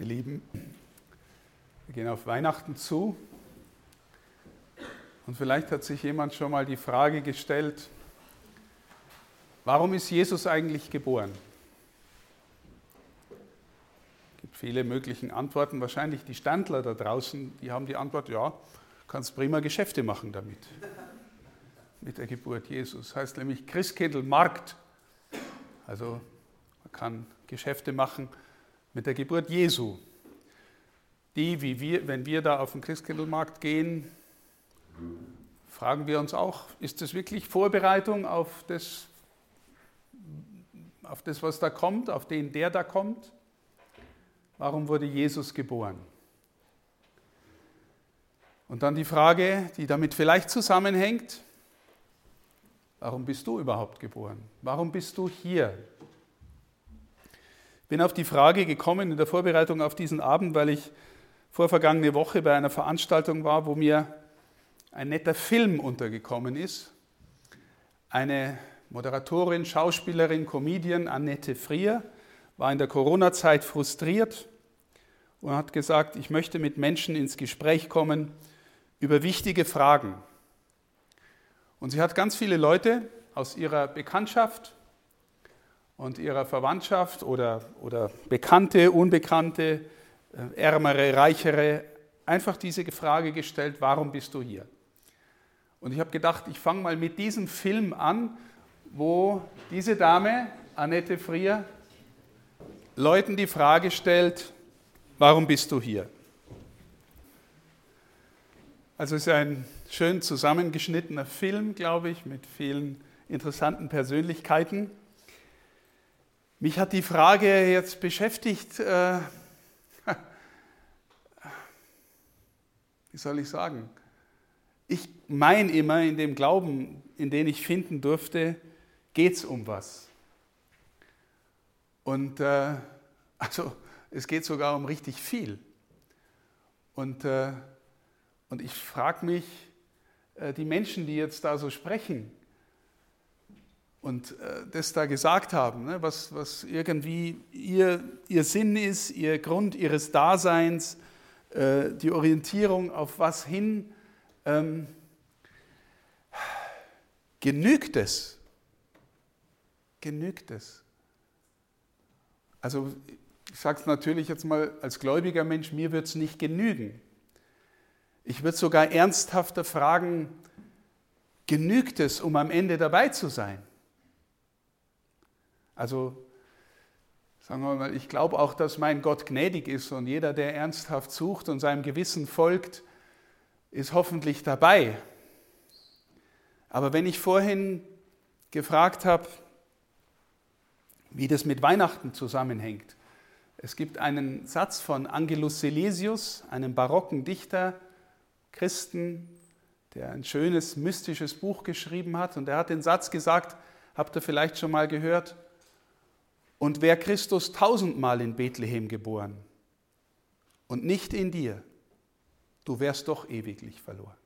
Ihr Lieben, wir gehen auf Weihnachten zu und vielleicht hat sich jemand schon mal die Frage gestellt, warum ist Jesus eigentlich geboren? Es gibt viele mögliche Antworten, wahrscheinlich die Standler da draußen, die haben die Antwort, ja, kannst prima Geschäfte machen damit, mit der Geburt Jesus. Heißt nämlich Christkindlmarkt, also man kann Geschäfte machen mit der Geburt Jesu. Die, wie wir, wenn wir da auf den Christkindlmarkt gehen, fragen wir uns auch, ist das wirklich Vorbereitung auf das, auf das, was da kommt, auf den, der da kommt? Warum wurde Jesus geboren? Und dann die Frage, die damit vielleicht zusammenhängt, warum bist du überhaupt geboren? Warum bist du hier? Bin auf die Frage gekommen in der Vorbereitung auf diesen Abend, weil ich vorvergangene Woche bei einer Veranstaltung war, wo mir ein netter Film untergekommen ist. Eine Moderatorin, Schauspielerin, Comedian, Annette Frier, war in der Corona-Zeit frustriert und hat gesagt, ich möchte mit Menschen ins Gespräch kommen über wichtige Fragen. Und sie hat ganz viele Leute aus ihrer Bekanntschaft, und ihrer Verwandtschaft oder, oder Bekannte, Unbekannte, äh, Ärmere, Reichere, einfach diese Frage gestellt, warum bist du hier? Und ich habe gedacht, ich fange mal mit diesem Film an, wo diese Dame, Annette Frier, Leuten die Frage stellt, warum bist du hier? Also es ist ein schön zusammengeschnittener Film, glaube ich, mit vielen interessanten Persönlichkeiten. Mich hat die Frage jetzt beschäftigt, äh, wie soll ich sagen? Ich meine immer, in dem Glauben, in den ich finden durfte, geht es um was. Und äh, also es geht sogar um richtig viel. Und, äh, und ich frage mich, äh, die Menschen, die jetzt da so sprechen, und äh, das da gesagt haben, ne, was, was irgendwie ihr, ihr Sinn ist, ihr Grund ihres Daseins, äh, die Orientierung auf was hin, ähm, genügt es? Genügt es? Also ich sage es natürlich jetzt mal als gläubiger Mensch, mir wird es nicht genügen. Ich würde sogar ernsthafter fragen, genügt es, um am Ende dabei zu sein? Also sagen wir mal, ich glaube auch, dass mein Gott gnädig ist und jeder, der ernsthaft sucht und seinem Gewissen folgt, ist hoffentlich dabei. Aber wenn ich vorhin gefragt habe, wie das mit Weihnachten zusammenhängt, es gibt einen Satz von Angelus Silesius, einem barocken Dichter, Christen, der ein schönes, mystisches Buch geschrieben hat. Und er hat den Satz gesagt, habt ihr vielleicht schon mal gehört, und wäre Christus tausendmal in Bethlehem geboren und nicht in dir, du wärst doch ewiglich verloren.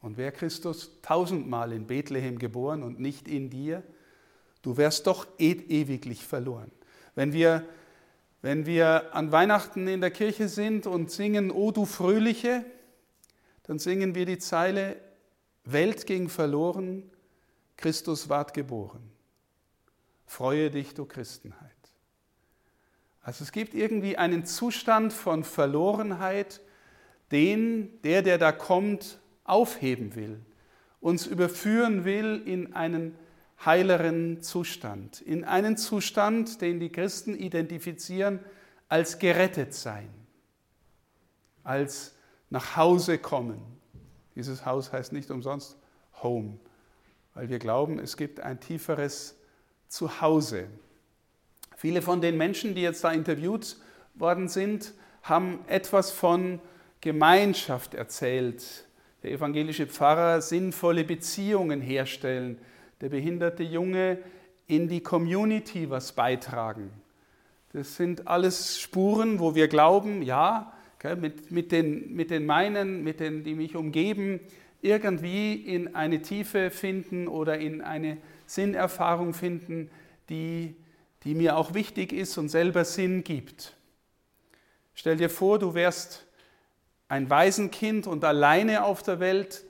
Und wäre Christus tausendmal in Bethlehem geboren und nicht in dir, du wärst doch e ewiglich verloren. Wenn wir, wenn wir an Weihnachten in der Kirche sind und singen, O du Fröhliche, dann singen wir die Zeile, Welt ging verloren, Christus ward geboren. Freue dich, du Christenheit. Also es gibt irgendwie einen Zustand von Verlorenheit, den der, der da kommt, aufheben will, uns überführen will in einen heileren Zustand, in einen Zustand, den die Christen identifizieren als gerettet sein, als nach Hause kommen. Dieses Haus heißt nicht umsonst Home weil wir glauben, es gibt ein tieferes Zuhause. Viele von den Menschen, die jetzt da interviewt worden sind, haben etwas von Gemeinschaft erzählt. Der evangelische Pfarrer sinnvolle Beziehungen herstellen, der behinderte Junge in die Community was beitragen. Das sind alles Spuren, wo wir glauben, ja, mit, mit, den, mit den meinen, mit den, die mich umgeben, irgendwie in eine Tiefe finden oder in eine Sinnerfahrung finden, die die mir auch wichtig ist und selber Sinn gibt. Stell dir vor, du wärst ein Waisenkind und alleine auf der Welt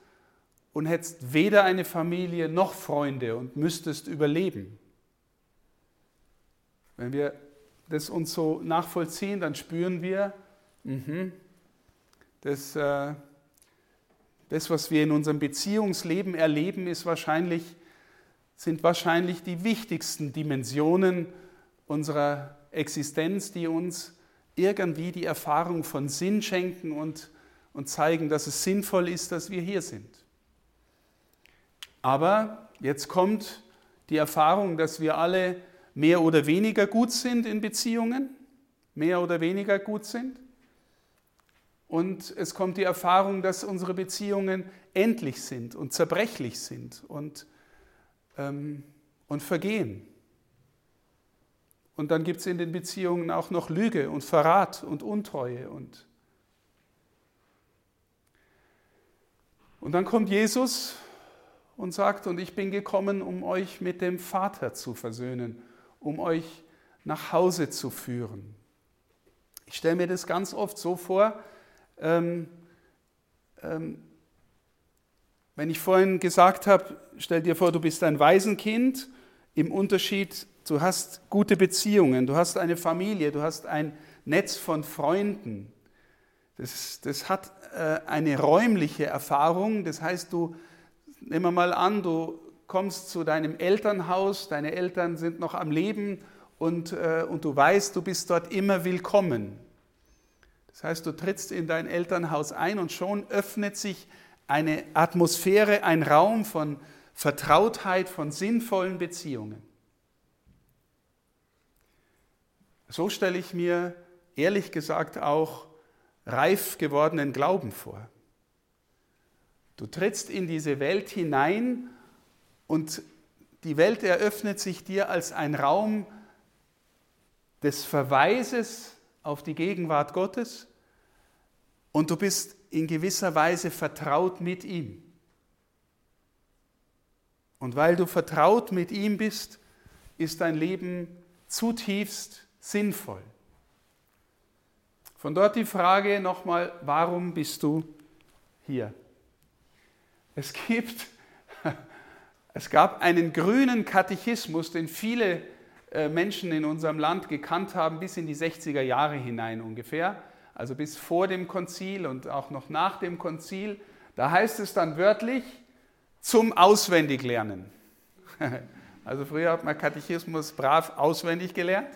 und hättest weder eine Familie noch Freunde und müsstest überleben. Wenn wir das uns so nachvollziehen, dann spüren wir, mh, das, äh, das, was wir in unserem Beziehungsleben erleben, ist wahrscheinlich, sind wahrscheinlich die wichtigsten Dimensionen unserer Existenz, die uns irgendwie die Erfahrung von Sinn schenken und, und zeigen, dass es sinnvoll ist, dass wir hier sind. Aber jetzt kommt die Erfahrung, dass wir alle mehr oder weniger gut sind in Beziehungen, mehr oder weniger gut sind. Und es kommt die Erfahrung, dass unsere Beziehungen endlich sind und zerbrechlich sind und, ähm, und vergehen. Und dann gibt es in den Beziehungen auch noch Lüge und Verrat und Untreue. Und, und dann kommt Jesus und sagt, und ich bin gekommen, um euch mit dem Vater zu versöhnen, um euch nach Hause zu führen. Ich stelle mir das ganz oft so vor, ähm, ähm, wenn ich vorhin gesagt habe, stell dir vor, du bist ein Waisenkind, im Unterschied, du hast gute Beziehungen, du hast eine Familie, du hast ein Netz von Freunden. Das, das hat äh, eine räumliche Erfahrung, das heißt, du, nehmen wir mal an, du kommst zu deinem Elternhaus, deine Eltern sind noch am Leben und, äh, und du weißt, du bist dort immer willkommen. Das heißt, du trittst in dein Elternhaus ein und schon öffnet sich eine Atmosphäre, ein Raum von Vertrautheit, von sinnvollen Beziehungen. So stelle ich mir ehrlich gesagt auch reif gewordenen Glauben vor. Du trittst in diese Welt hinein und die Welt eröffnet sich dir als ein Raum des Verweises auf die Gegenwart Gottes, und du bist in gewisser Weise vertraut mit ihm. Und weil du vertraut mit ihm bist, ist dein Leben zutiefst sinnvoll. Von dort die Frage nochmal, warum bist du hier? Es gibt, es gab einen grünen Katechismus, den viele Menschen in unserem Land gekannt haben, bis in die 60er Jahre hinein ungefähr also bis vor dem Konzil und auch noch nach dem Konzil. Da heißt es dann wörtlich zum Auswendiglernen. Also früher hat man Katechismus brav auswendig gelernt.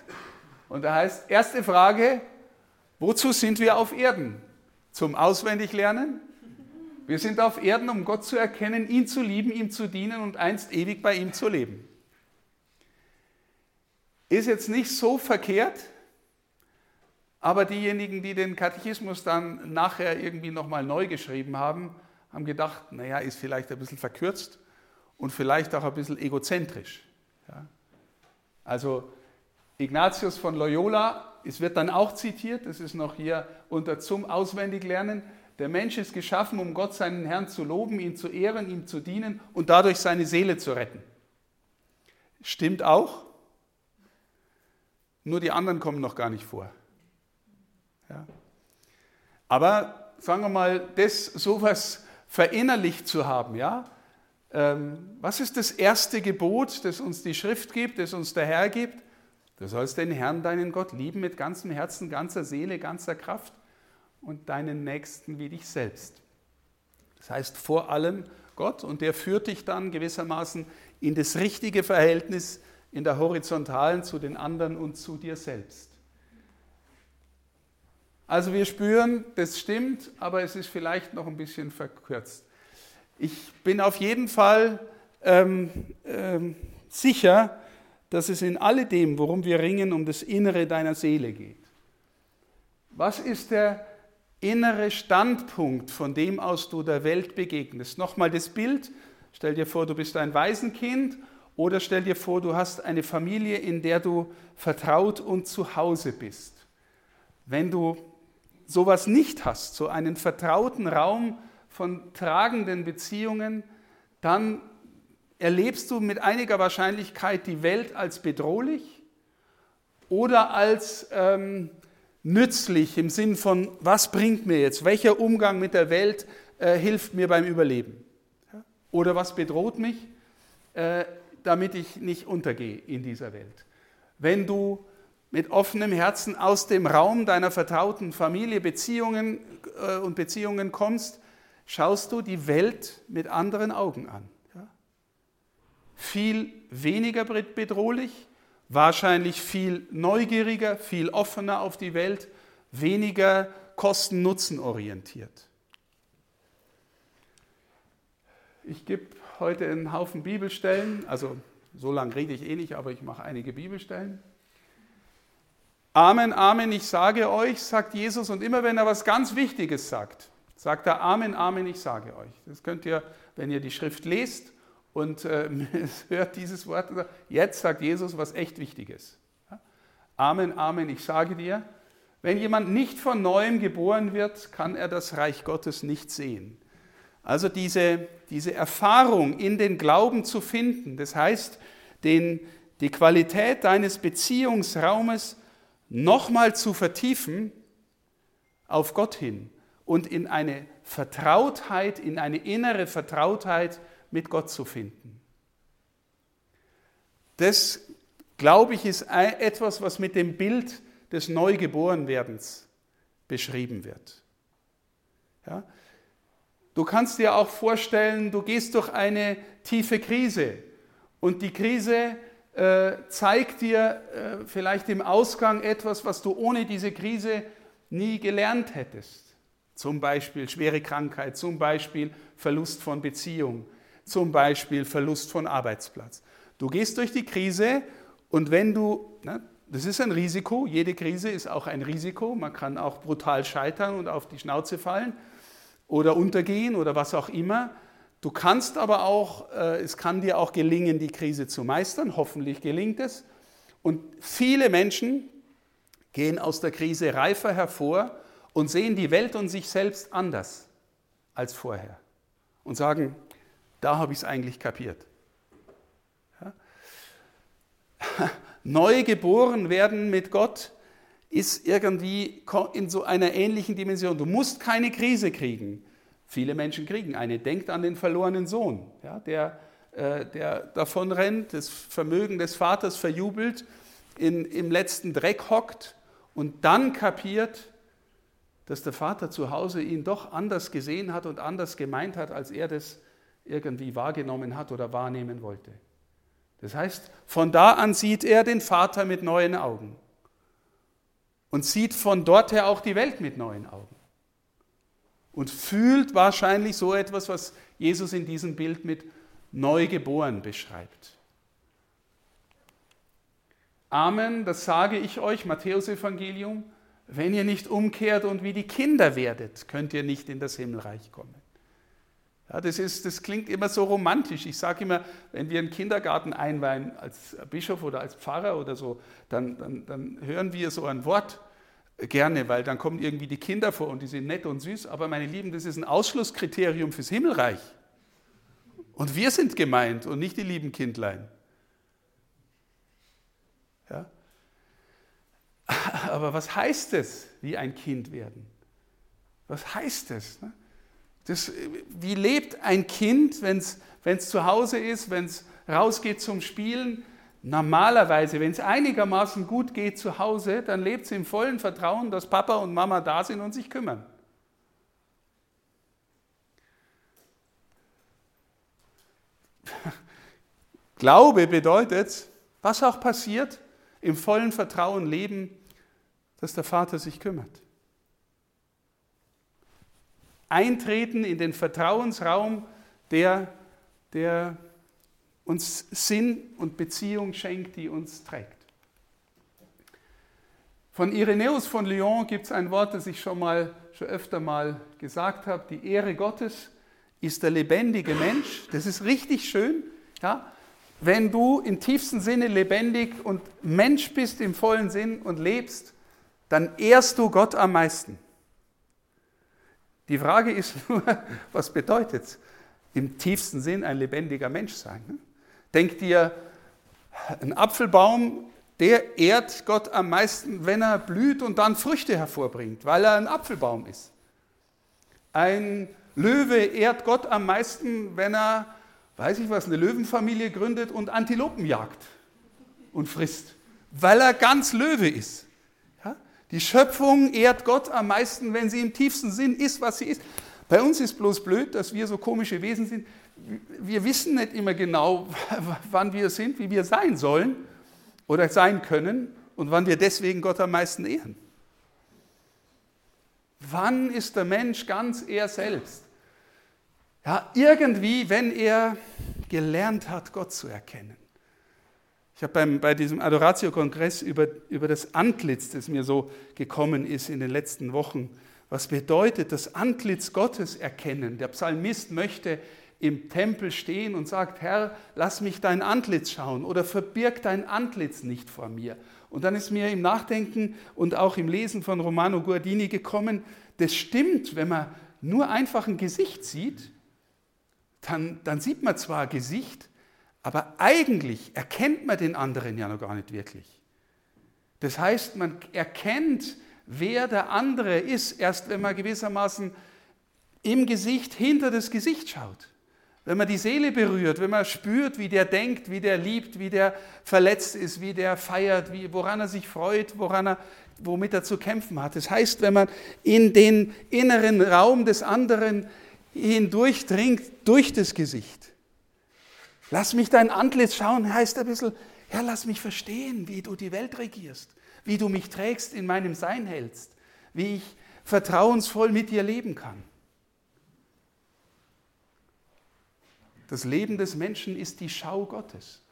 Und da heißt, erste Frage, wozu sind wir auf Erden? Zum Auswendiglernen? Wir sind auf Erden, um Gott zu erkennen, ihn zu lieben, ihm zu dienen und einst ewig bei ihm zu leben. Ist jetzt nicht so verkehrt, aber diejenigen, die den Katechismus dann nachher irgendwie nochmal neu geschrieben haben, haben gedacht, naja, ist vielleicht ein bisschen verkürzt und vielleicht auch ein bisschen egozentrisch. Ja. Also Ignatius von Loyola, es wird dann auch zitiert, das ist noch hier unter zum Auswendiglernen, der Mensch ist geschaffen, um Gott seinen Herrn zu loben, ihn zu ehren, ihm zu dienen und dadurch seine Seele zu retten. Stimmt auch, nur die anderen kommen noch gar nicht vor. Ja. Aber sagen wir mal, das sowas verinnerlicht zu haben, ja, ähm, was ist das erste Gebot, das uns die Schrift gibt, das uns der Herr gibt? Du sollst den Herrn, deinen Gott, lieben mit ganzem Herzen, ganzer Seele, ganzer Kraft und deinen Nächsten wie dich selbst. Das heißt vor allem Gott und der führt dich dann gewissermaßen in das richtige Verhältnis in der horizontalen zu den anderen und zu dir selbst. Also wir spüren, das stimmt, aber es ist vielleicht noch ein bisschen verkürzt. Ich bin auf jeden Fall ähm, ähm, sicher, dass es in alledem, worum wir ringen, um das Innere deiner Seele geht. Was ist der innere Standpunkt, von dem aus du der Welt begegnest? Nochmal das Bild. Stell dir vor, du bist ein Waisenkind oder stell dir vor, du hast eine Familie, in der du vertraut und zu Hause bist. Wenn du sowas nicht hast, so einen vertrauten Raum von tragenden Beziehungen, dann erlebst du mit einiger Wahrscheinlichkeit die Welt als bedrohlich oder als ähm, nützlich im Sinn von, was bringt mir jetzt, welcher Umgang mit der Welt äh, hilft mir beim Überleben? Oder was bedroht mich, äh, damit ich nicht untergehe in dieser Welt? Wenn du mit offenem Herzen aus dem Raum deiner vertrauten Familie, Beziehungen äh, und Beziehungen kommst, schaust du die Welt mit anderen Augen an. Ja? Viel weniger bedrohlich, wahrscheinlich viel neugieriger, viel offener auf die Welt, weniger Kosten-Nutzen orientiert. Ich gebe heute einen Haufen Bibelstellen, also so lange rede ich eh nicht, aber ich mache einige Bibelstellen. Amen, Amen, ich sage euch, sagt Jesus, und immer wenn er was ganz Wichtiges sagt, sagt er Amen, Amen, ich sage euch. Das könnt ihr, wenn ihr die Schrift lest und äh, hört dieses Wort, jetzt sagt Jesus was echt Wichtiges. Amen, Amen, ich sage dir, wenn jemand nicht von neuem geboren wird, kann er das Reich Gottes nicht sehen. Also diese, diese Erfahrung in den Glauben zu finden, das heißt, den, die Qualität deines Beziehungsraumes nochmal zu vertiefen auf Gott hin und in eine Vertrautheit, in eine innere Vertrautheit mit Gott zu finden. Das, glaube ich, ist etwas, was mit dem Bild des Neugeborenwerdens beschrieben wird. Ja? Du kannst dir auch vorstellen, du gehst durch eine tiefe Krise und die Krise äh, zeigt dir äh, vielleicht im Ausgang etwas, was du ohne diese Krise nie gelernt hättest. Zum Beispiel schwere Krankheit, zum Beispiel Verlust von Beziehung, zum Beispiel Verlust von Arbeitsplatz. Du gehst durch die Krise und wenn du, ne, das ist ein Risiko, jede Krise ist auch ein Risiko, man kann auch brutal scheitern und auf die Schnauze fallen oder untergehen oder was auch immer. Du kannst aber auch, äh, es kann dir auch gelingen, die Krise zu meistern. Hoffentlich gelingt es. Und viele Menschen gehen aus der Krise reifer hervor und sehen die Welt und sich selbst anders als vorher. Und sagen, da habe ich es eigentlich kapiert. Ja? Neu geboren werden mit Gott ist irgendwie in so einer ähnlichen Dimension. Du musst keine Krise kriegen. Viele Menschen kriegen eine. Denkt an den verlorenen Sohn, ja, der, äh, der davon rennt, das Vermögen des Vaters verjubelt, in, im letzten Dreck hockt und dann kapiert, dass der Vater zu Hause ihn doch anders gesehen hat und anders gemeint hat, als er das irgendwie wahrgenommen hat oder wahrnehmen wollte. Das heißt, von da an sieht er den Vater mit neuen Augen und sieht von dort her auch die Welt mit neuen Augen und fühlt wahrscheinlich so etwas, was Jesus in diesem Bild mit neugeboren beschreibt. Amen, das sage ich euch, Matthäus Evangelium, wenn ihr nicht umkehrt und wie die Kinder werdet, könnt ihr nicht in das Himmelreich kommen. Ja, das, ist, das klingt immer so romantisch. Ich sage immer, wenn wir einen Kindergarten einweihen als Bischof oder als Pfarrer oder so, dann, dann, dann hören wir so ein Wort gerne, weil dann kommen irgendwie die Kinder vor und die sind nett und süß. Aber meine Lieben, das ist ein Ausschlusskriterium fürs Himmelreich. Und wir sind gemeint und nicht die lieben Kindlein. Ja? Aber was heißt es, wie ein Kind werden? Was heißt es? Ne? das wie lebt ein Kind, wenn es zu Hause ist, wenn es rausgeht zum Spielen? Normalerweise, wenn es einigermaßen gut geht zu Hause, dann lebt es im vollen Vertrauen, dass Papa und Mama da sind und sich kümmern. Glaube bedeutet, was auch passiert, im vollen Vertrauen leben, dass der Vater sich kümmert. Eintreten in den Vertrauensraum, der, der uns Sinn und Beziehung schenkt, die uns trägt. Von Irenäus von Lyon gibt es ein Wort, das ich schon mal schon öfter mal gesagt habe. Die Ehre Gottes ist der lebendige Mensch. Das ist richtig schön. Ja? Wenn du im tiefsten Sinne lebendig und Mensch bist im vollen Sinn und lebst, dann ehrst du Gott am meisten. Die Frage ist nur, was bedeutet es, im tiefsten Sinn ein lebendiger Mensch sein? Ne? Denk dir, ein Apfelbaum der ehrt Gott am meisten, wenn er blüht und dann Früchte hervorbringt, weil er ein Apfelbaum ist. Ein Löwe ehrt Gott am meisten, wenn er, weiß ich was, eine Löwenfamilie gründet und Antilopen jagt und frisst, weil er ganz Löwe ist. Die Schöpfung ehrt Gott am meisten, wenn sie im tiefsten Sinn ist, was sie ist. Bei uns ist bloß blöd, dass wir so komische Wesen sind. Wir wissen nicht immer genau, wann wir sind, wie wir sein sollen oder sein können und wann wir deswegen Gott am meisten ehren. Wann ist der Mensch ganz er selbst? Ja, irgendwie, wenn er gelernt hat, Gott zu erkennen. Ich habe bei diesem Adoratio-Kongress über, über das Antlitz, das mir so gekommen ist in den letzten Wochen, was bedeutet das Antlitz Gottes erkennen. Der Psalmist möchte im Tempel stehen und sagt, Herr, lass mich dein Antlitz schauen oder verbirg dein Antlitz nicht vor mir. Und dann ist mir im Nachdenken und auch im Lesen von Romano Guardini gekommen, das stimmt, wenn man nur einfach ein Gesicht sieht, dann, dann sieht man zwar Gesicht, aber eigentlich erkennt man den anderen ja noch gar nicht wirklich. Das heißt, man erkennt, wer der andere ist, erst wenn man gewissermaßen im Gesicht hinter das Gesicht schaut wenn man die Seele berührt, wenn man spürt, wie der denkt, wie der liebt, wie der verletzt ist, wie der feiert, wie, woran er sich freut, woran er, womit er zu kämpfen hat. Das heißt, wenn man in den inneren Raum des anderen hindurchdringt, durch das Gesicht. Lass mich dein Antlitz schauen, heißt ein bisschen, ja, lass mich verstehen, wie du die Welt regierst, wie du mich trägst, in meinem Sein hältst, wie ich vertrauensvoll mit dir leben kann. Das Leben des Menschen ist die Schau Gottes.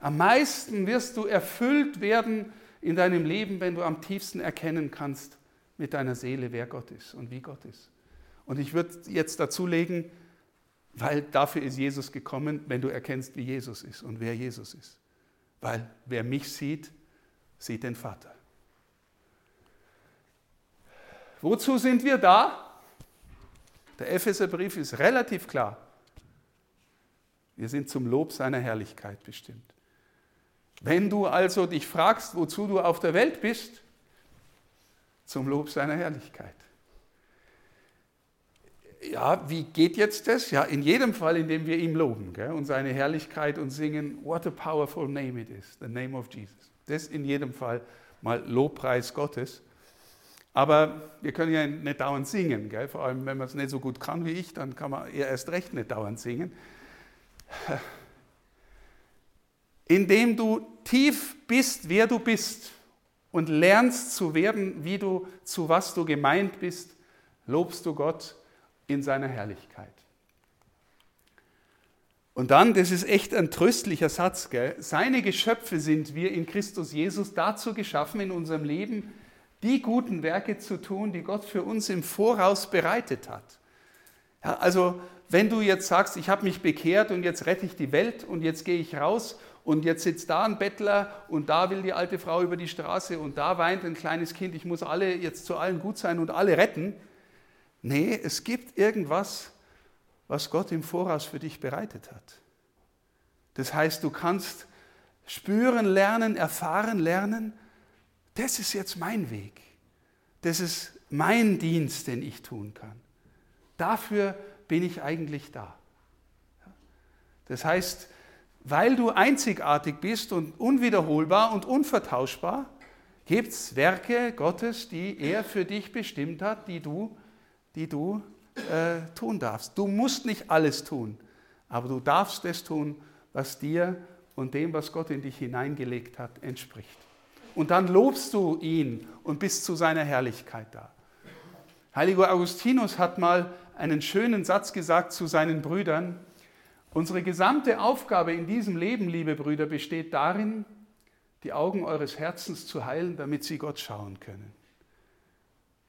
Am meisten wirst du erfüllt werden in deinem Leben, wenn du am tiefsten erkennen kannst mit deiner Seele, wer Gott ist und wie Gott ist. Und ich würde jetzt dazulegen, weil dafür ist Jesus gekommen, wenn du erkennst, wie Jesus ist und wer Jesus ist. Weil wer mich sieht, sieht den Vater. Wozu sind wir da? Der Epheserbrief ist relativ klar. Wir sind zum Lob seiner Herrlichkeit bestimmt. Wenn du also dich fragst, wozu du auf der Welt bist, zum Lob seiner Herrlichkeit. Ja, wie geht jetzt das? Ja, in jedem Fall, indem wir ihm loben gell, und seine Herrlichkeit und singen, what a powerful name it is, the name of Jesus. Das in jedem Fall mal Lobpreis Gottes. Aber wir können ja nicht dauernd singen, gell? vor allem wenn man es nicht so gut kann wie ich, dann kann man eher erst recht nicht dauernd singen indem du tief bist, wer du bist und lernst zu werden, wie du zu was du gemeint bist, lobst du Gott in seiner Herrlichkeit. Und dann, das ist echt ein tröstlicher Satz, gell? seine Geschöpfe sind wir in Christus Jesus dazu geschaffen, in unserem Leben die guten Werke zu tun, die Gott für uns im Voraus bereitet hat. Ja, also wenn du jetzt sagst, ich habe mich bekehrt und jetzt rette ich die Welt und jetzt gehe ich raus und jetzt sitzt da ein Bettler und da will die alte Frau über die Straße und da weint ein kleines Kind, ich muss alle jetzt zu allen gut sein und alle retten. Nee, es gibt irgendwas, was Gott im Voraus für dich bereitet hat. Das heißt, du kannst spüren lernen, erfahren lernen, das ist jetzt mein Weg. Das ist mein Dienst, den ich tun kann. Dafür bin ich eigentlich da? Das heißt, weil du einzigartig bist und unwiederholbar und unvertauschbar, gibt es Werke Gottes, die er für dich bestimmt hat, die du, die du äh, tun darfst. Du musst nicht alles tun, aber du darfst es tun, was dir und dem, was Gott in dich hineingelegt hat, entspricht. Und dann lobst du ihn und bist zu seiner Herrlichkeit da. Heiliger Augustinus hat mal einen schönen Satz gesagt zu seinen Brüdern. Unsere gesamte Aufgabe in diesem Leben, liebe Brüder, besteht darin, die Augen eures Herzens zu heilen, damit sie Gott schauen können.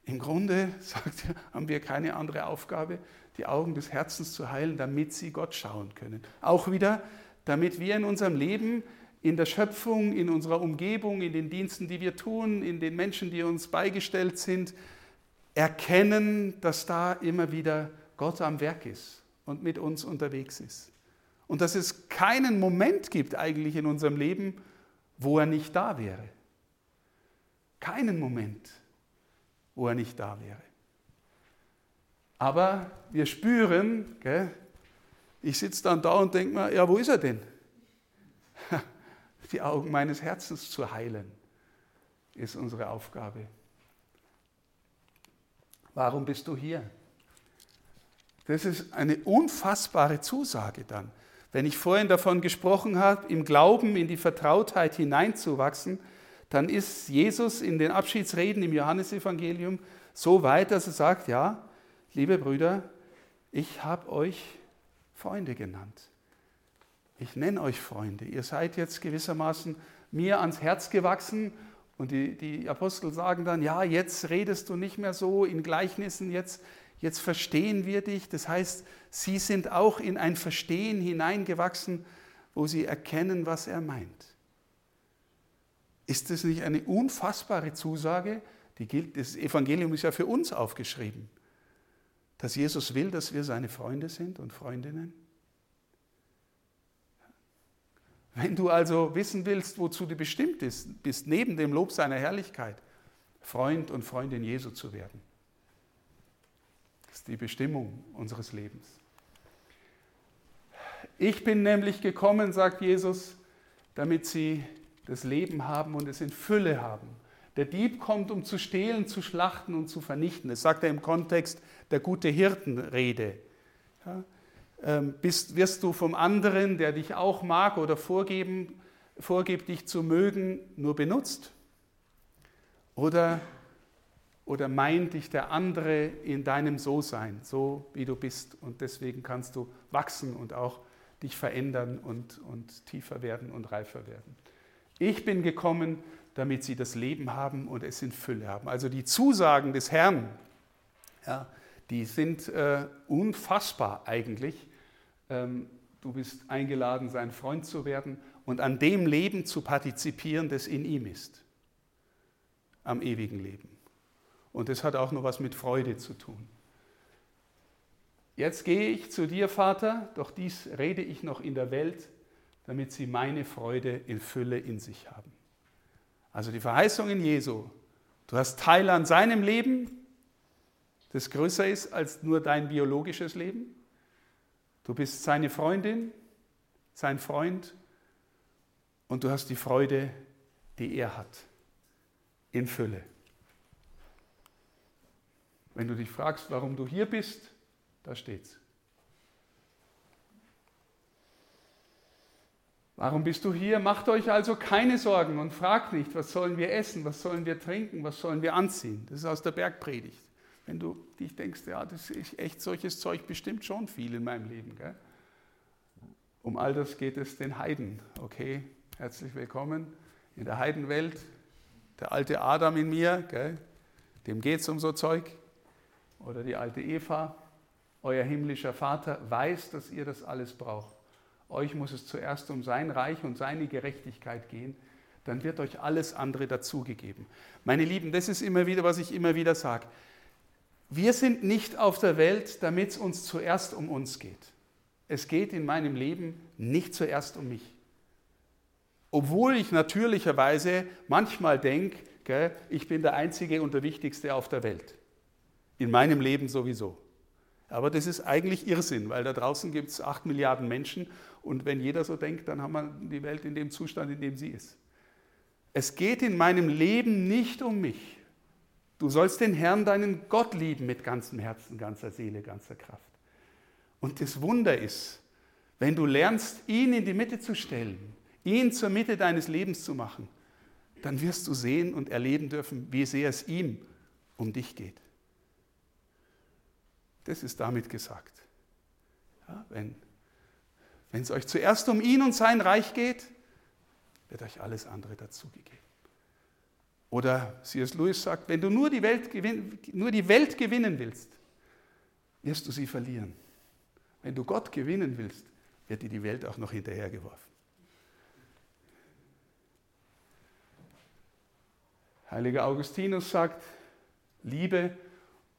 Im Grunde, sagt er, haben wir keine andere Aufgabe, die Augen des Herzens zu heilen, damit sie Gott schauen können. Auch wieder, damit wir in unserem Leben, in der Schöpfung, in unserer Umgebung, in den Diensten, die wir tun, in den Menschen, die uns beigestellt sind, erkennen, dass da immer wieder Gott am Werk ist und mit uns unterwegs ist. Und dass es keinen Moment gibt eigentlich in unserem Leben, wo er nicht da wäre. Keinen Moment, wo er nicht da wäre. Aber wir spüren, gell, ich sitze dann da und denke mir, ja, wo ist er denn? Die Augen meines Herzens zu heilen, ist unsere Aufgabe. Warum bist du hier? Das ist eine unfassbare Zusage dann. Wenn ich vorhin davon gesprochen habe, im Glauben in die Vertrautheit hineinzuwachsen, dann ist Jesus in den Abschiedsreden im Johannesevangelium so weit, dass er sagt, ja, liebe Brüder, ich habe euch Freunde genannt. Ich nenne euch Freunde. Ihr seid jetzt gewissermaßen mir ans Herz gewachsen und die, die Apostel sagen dann, ja, jetzt redest du nicht mehr so in Gleichnissen, jetzt, jetzt verstehen wir dich. Das heißt, sie sind auch in ein Verstehen hineingewachsen, wo sie erkennen, was er meint. Ist das nicht eine unfassbare Zusage? Die gilt, das Evangelium ist ja für uns aufgeschrieben, dass Jesus will, dass wir seine Freunde sind und Freundinnen. Wenn du also wissen willst, wozu du bestimmt bist, neben dem Lob seiner Herrlichkeit, Freund und Freundin Jesu zu werden. Das ist die Bestimmung unseres Lebens. Ich bin nämlich gekommen, sagt Jesus, damit sie das Leben haben und es in Fülle haben. Der Dieb kommt, um zu stehlen, zu schlachten und zu vernichten. Das sagt er im Kontext der gute Hirtenrede. Ja, bist, wirst du vom anderen, der dich auch mag oder vorgeben, vorgibt, dich zu mögen, nur benutzt? Oder, oder meint dich der andere in deinem So-Sein, so wie du bist und deswegen kannst du wachsen und auch dich verändern und, und tiefer werden und reifer werden? Ich bin gekommen, damit sie das Leben haben und es in Fülle haben. Also die Zusagen des Herrn, ja, die sind äh, unfassbar eigentlich ähm, du bist eingeladen, sein Freund zu werden und an dem Leben zu partizipieren, das in ihm ist. Am ewigen Leben. Und das hat auch noch was mit Freude zu tun. Jetzt gehe ich zu dir, Vater, doch dies rede ich noch in der Welt, damit sie meine Freude in Fülle in sich haben. Also die Verheißung in Jesu. Du hast Teil an seinem Leben, das größer ist als nur dein biologisches Leben. Du bist seine Freundin, sein Freund und du hast die Freude, die er hat, in Fülle. Wenn du dich fragst, warum du hier bist, da steht's. Warum bist du hier? Macht euch also keine Sorgen und fragt nicht, was sollen wir essen, was sollen wir trinken, was sollen wir anziehen. Das ist aus der Bergpredigt. Wenn du dich denkst, ja, das ist echt solches Zeug bestimmt schon viel in meinem Leben. Gell? Um all das geht es den Heiden. Okay, herzlich willkommen in der Heidenwelt. Der alte Adam in mir, gell? dem geht es um so Zeug. Oder die alte Eva. Euer himmlischer Vater weiß, dass ihr das alles braucht. Euch muss es zuerst um sein Reich und seine Gerechtigkeit gehen. Dann wird euch alles andere dazugegeben. Meine Lieben, das ist immer wieder, was ich immer wieder sage. Wir sind nicht auf der Welt, damit es uns zuerst um uns geht. Es geht in meinem Leben nicht zuerst um mich. Obwohl ich natürlicherweise manchmal denke, ich bin der Einzige und der Wichtigste auf der Welt. In meinem Leben sowieso. Aber das ist eigentlich Irrsinn, weil da draußen gibt es acht Milliarden Menschen und wenn jeder so denkt, dann haben wir die Welt in dem Zustand, in dem sie ist. Es geht in meinem Leben nicht um mich. Du sollst den Herrn, deinen Gott lieben mit ganzem Herzen, ganzer Seele, ganzer Kraft. Und das Wunder ist, wenn du lernst, ihn in die Mitte zu stellen, ihn zur Mitte deines Lebens zu machen, dann wirst du sehen und erleben dürfen, wie sehr es ihm um dich geht. Das ist damit gesagt. Ja, wenn wenn es euch zuerst um ihn und sein Reich geht, wird euch alles andere dazugegeben. Oder C.S. Lewis sagt, wenn du nur die, Welt gewin nur die Welt gewinnen willst, wirst du sie verlieren. Wenn du Gott gewinnen willst, wird dir die Welt auch noch hinterhergeworfen. Heiliger Augustinus sagt, liebe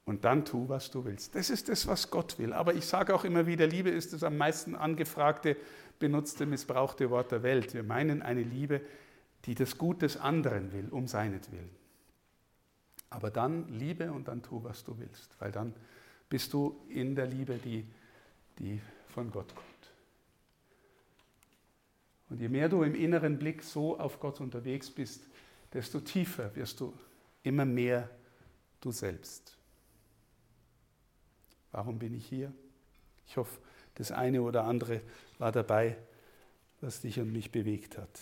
und dann tu, was du willst. Das ist das, was Gott will. Aber ich sage auch immer wieder, Liebe ist das am meisten angefragte, benutzte, missbrauchte Wort der Welt. Wir meinen eine Liebe, die das Gut des anderen will, um seinetwillen. Aber dann liebe und dann tu, was du willst, weil dann bist du in der Liebe, die, die von Gott kommt. Und je mehr du im inneren Blick so auf Gott unterwegs bist, desto tiefer wirst du immer mehr du selbst. Warum bin ich hier? Ich hoffe, das eine oder andere war dabei, was dich und mich bewegt hat.